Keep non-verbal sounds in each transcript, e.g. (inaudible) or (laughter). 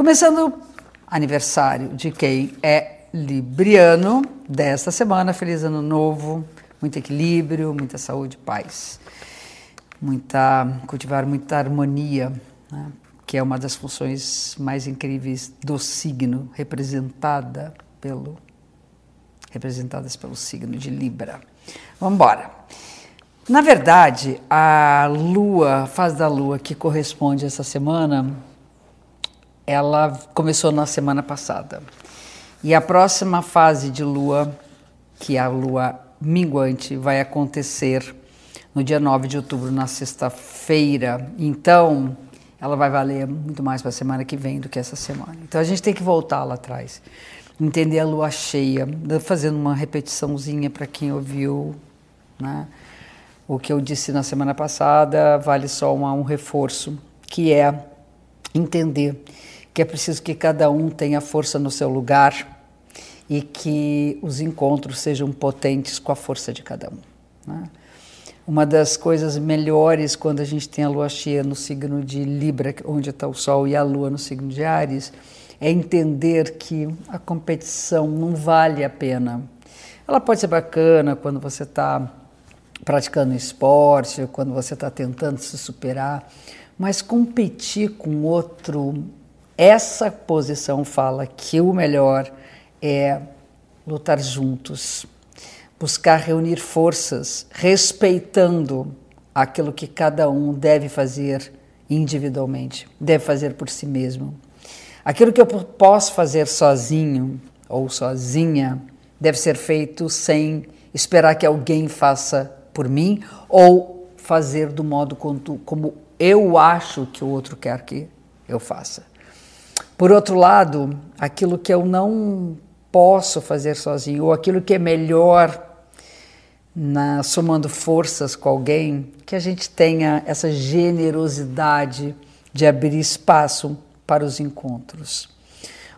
Começando aniversário de quem é libriano desta semana, feliz ano novo, muito equilíbrio, muita saúde, paz, muita cultivar muita harmonia, né? que é uma das funções mais incríveis do signo representada pelo representadas pelo signo de Libra. Vamos embora. Na verdade, a lua, fase da lua que corresponde essa semana, ela começou na semana passada. E a próxima fase de lua, que é a lua minguante, vai acontecer no dia 9 de outubro, na sexta-feira. Então, ela vai valer muito mais para a semana que vem do que essa semana. Então, a gente tem que voltar lá atrás entender a lua cheia, fazendo uma repetiçãozinha para quem ouviu, né? O que eu disse na semana passada vale só uma, um reforço, que é entender que é preciso que cada um tenha força no seu lugar e que os encontros sejam potentes com a força de cada um. Né? Uma das coisas melhores quando a gente tem a lua cheia no signo de Libra, onde está o Sol, e a lua no signo de Ares, é entender que a competição não vale a pena. Ela pode ser bacana quando você está praticando esporte, quando você está tentando se superar, mas competir com outro, essa posição fala que o melhor é lutar juntos, buscar reunir forças, respeitando aquilo que cada um deve fazer individualmente, deve fazer por si mesmo. Aquilo que eu posso fazer sozinho ou sozinha deve ser feito sem esperar que alguém faça por mim ou fazer do modo como eu acho que o outro quer que eu faça. Por outro lado, aquilo que eu não posso fazer sozinho ou aquilo que é melhor na somando forças com alguém, que a gente tenha essa generosidade de abrir espaço para os encontros.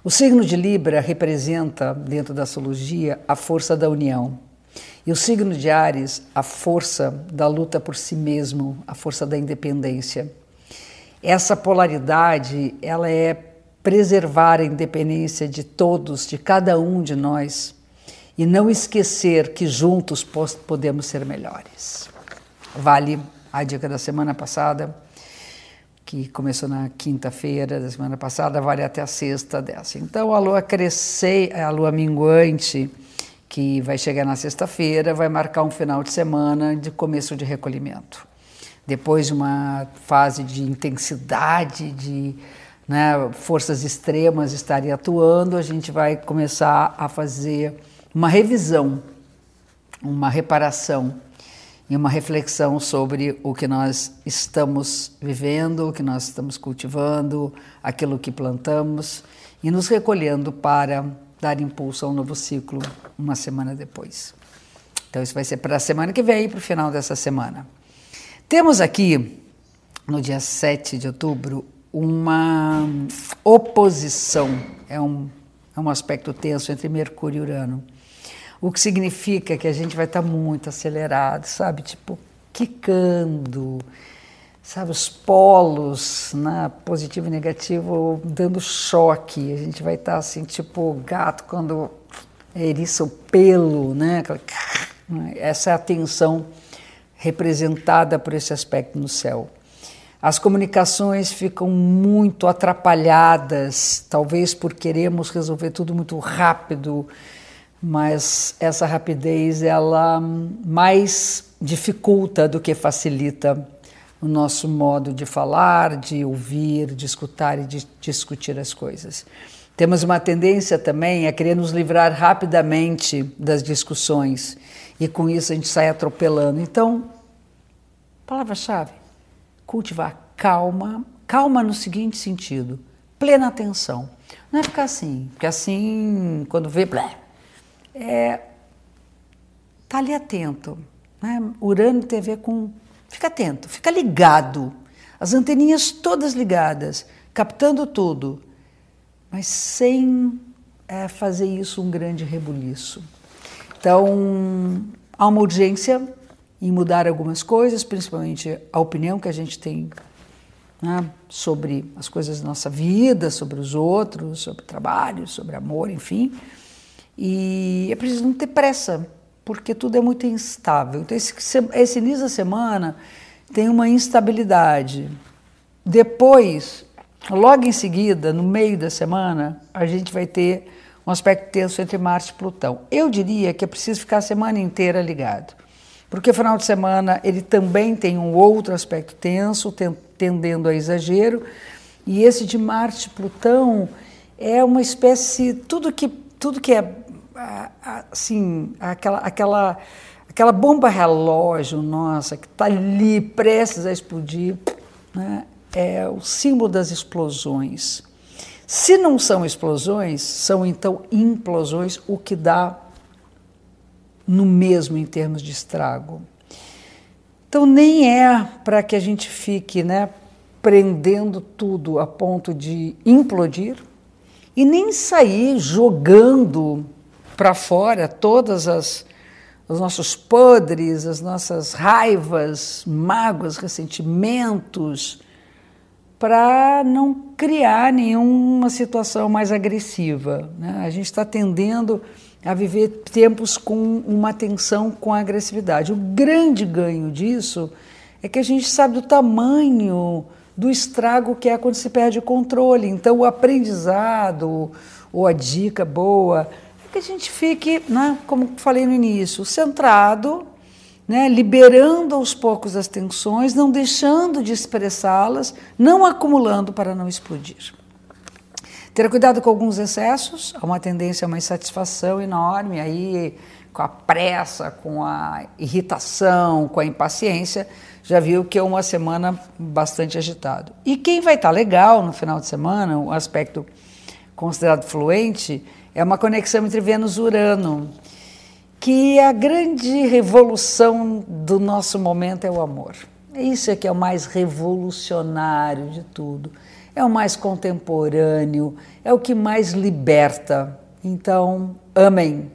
O signo de Libra representa, dentro da astrologia, a força da união. E o signo de Ares, a força da luta por si mesmo, a força da independência. Essa polaridade, ela é preservar a independência de todos, de cada um de nós, e não esquecer que juntos podemos ser melhores. Vale a dica da semana passada que começou na quinta-feira da semana passada, vale até a sexta dessa. Então a lua crescer, a lua minguante, que vai chegar na sexta-feira, vai marcar um final de semana de começo de recolhimento. Depois de uma fase de intensidade, de né, forças extremas estarem atuando, a gente vai começar a fazer uma revisão, uma reparação e uma reflexão sobre o que nós estamos vivendo, o que nós estamos cultivando, aquilo que plantamos e nos recolhendo para dar impulso a um novo ciclo uma semana depois. Então, isso vai ser para a semana que vem, para o final dessa semana. Temos aqui, no dia 7 de outubro, uma oposição, é um, é um aspecto tenso entre Mercúrio e Urano o que significa que a gente vai estar muito acelerado, sabe? Tipo, quicando, sabe? Os polos, né? positivo e negativo, dando choque. A gente vai estar assim, tipo gato quando eriça o pelo, né? (laughs) Essa é a tensão representada por esse aspecto no céu. As comunicações ficam muito atrapalhadas, talvez por queremos resolver tudo muito rápido mas essa rapidez ela mais dificulta do que facilita o nosso modo de falar, de ouvir, de escutar e de discutir as coisas. Temos uma tendência também a querer nos livrar rapidamente das discussões e com isso a gente sai atropelando. Então, palavra-chave: cultivar calma, Calma no seguinte sentido: plena atenção. Não é ficar assim, porque assim, quando vê, blé, é, tá ali atento. Né? Urano tem a ver com. Fica atento, fica ligado. As anteninhas todas ligadas, captando tudo, mas sem é, fazer isso um grande rebuliço. Então, há uma urgência em mudar algumas coisas, principalmente a opinião que a gente tem né, sobre as coisas da nossa vida, sobre os outros, sobre trabalho, sobre amor, enfim. E é preciso não ter pressa, porque tudo é muito instável. Então, esse, esse início da semana tem uma instabilidade. Depois, logo em seguida, no meio da semana, a gente vai ter um aspecto tenso entre Marte e Plutão. Eu diria que é preciso ficar a semana inteira ligado, porque final de semana ele também tem um outro aspecto tenso, tendendo a exagero, e esse de Marte Plutão é uma espécie tudo que tudo que é assim aquela aquela aquela bomba relógio nossa que está ali prestes a explodir, né? é o símbolo das explosões. Se não são explosões, são então implosões, o que dá no mesmo em termos de estrago. Então nem é para que a gente fique, né, prendendo tudo a ponto de implodir e nem sair jogando para fora todas as os nossos podres, as nossas raivas, mágoas, ressentimentos, para não criar nenhuma situação mais agressiva. Né? A gente está tendendo a viver tempos com uma tensão com agressividade. O grande ganho disso é que a gente sabe do tamanho do estrago que é quando se perde o controle. Então, o aprendizado ou a dica boa é que a gente fique, né, como falei no início, centrado né, liberando aos poucos as tensões, não deixando de expressá-las, não acumulando para não explodir. Ter cuidado com alguns excessos, há uma tendência a uma insatisfação enorme, aí com a pressa, com a irritação, com a impaciência, já viu que é uma semana bastante agitado. E quem vai estar legal no final de semana, um aspecto considerado fluente, é uma conexão entre Vênus e Urano que a grande revolução do nosso momento é o amor. Isso é que é o mais revolucionário de tudo, é o mais contemporâneo, é o que mais liberta. Então, amem.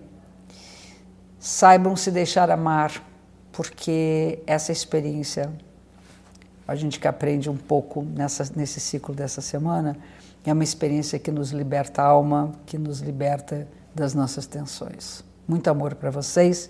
Saibam se deixar amar, porque essa experiência, a gente que aprende um pouco nessa, nesse ciclo dessa semana, é uma experiência que nos liberta a alma, que nos liberta das nossas tensões. Muito amor para vocês.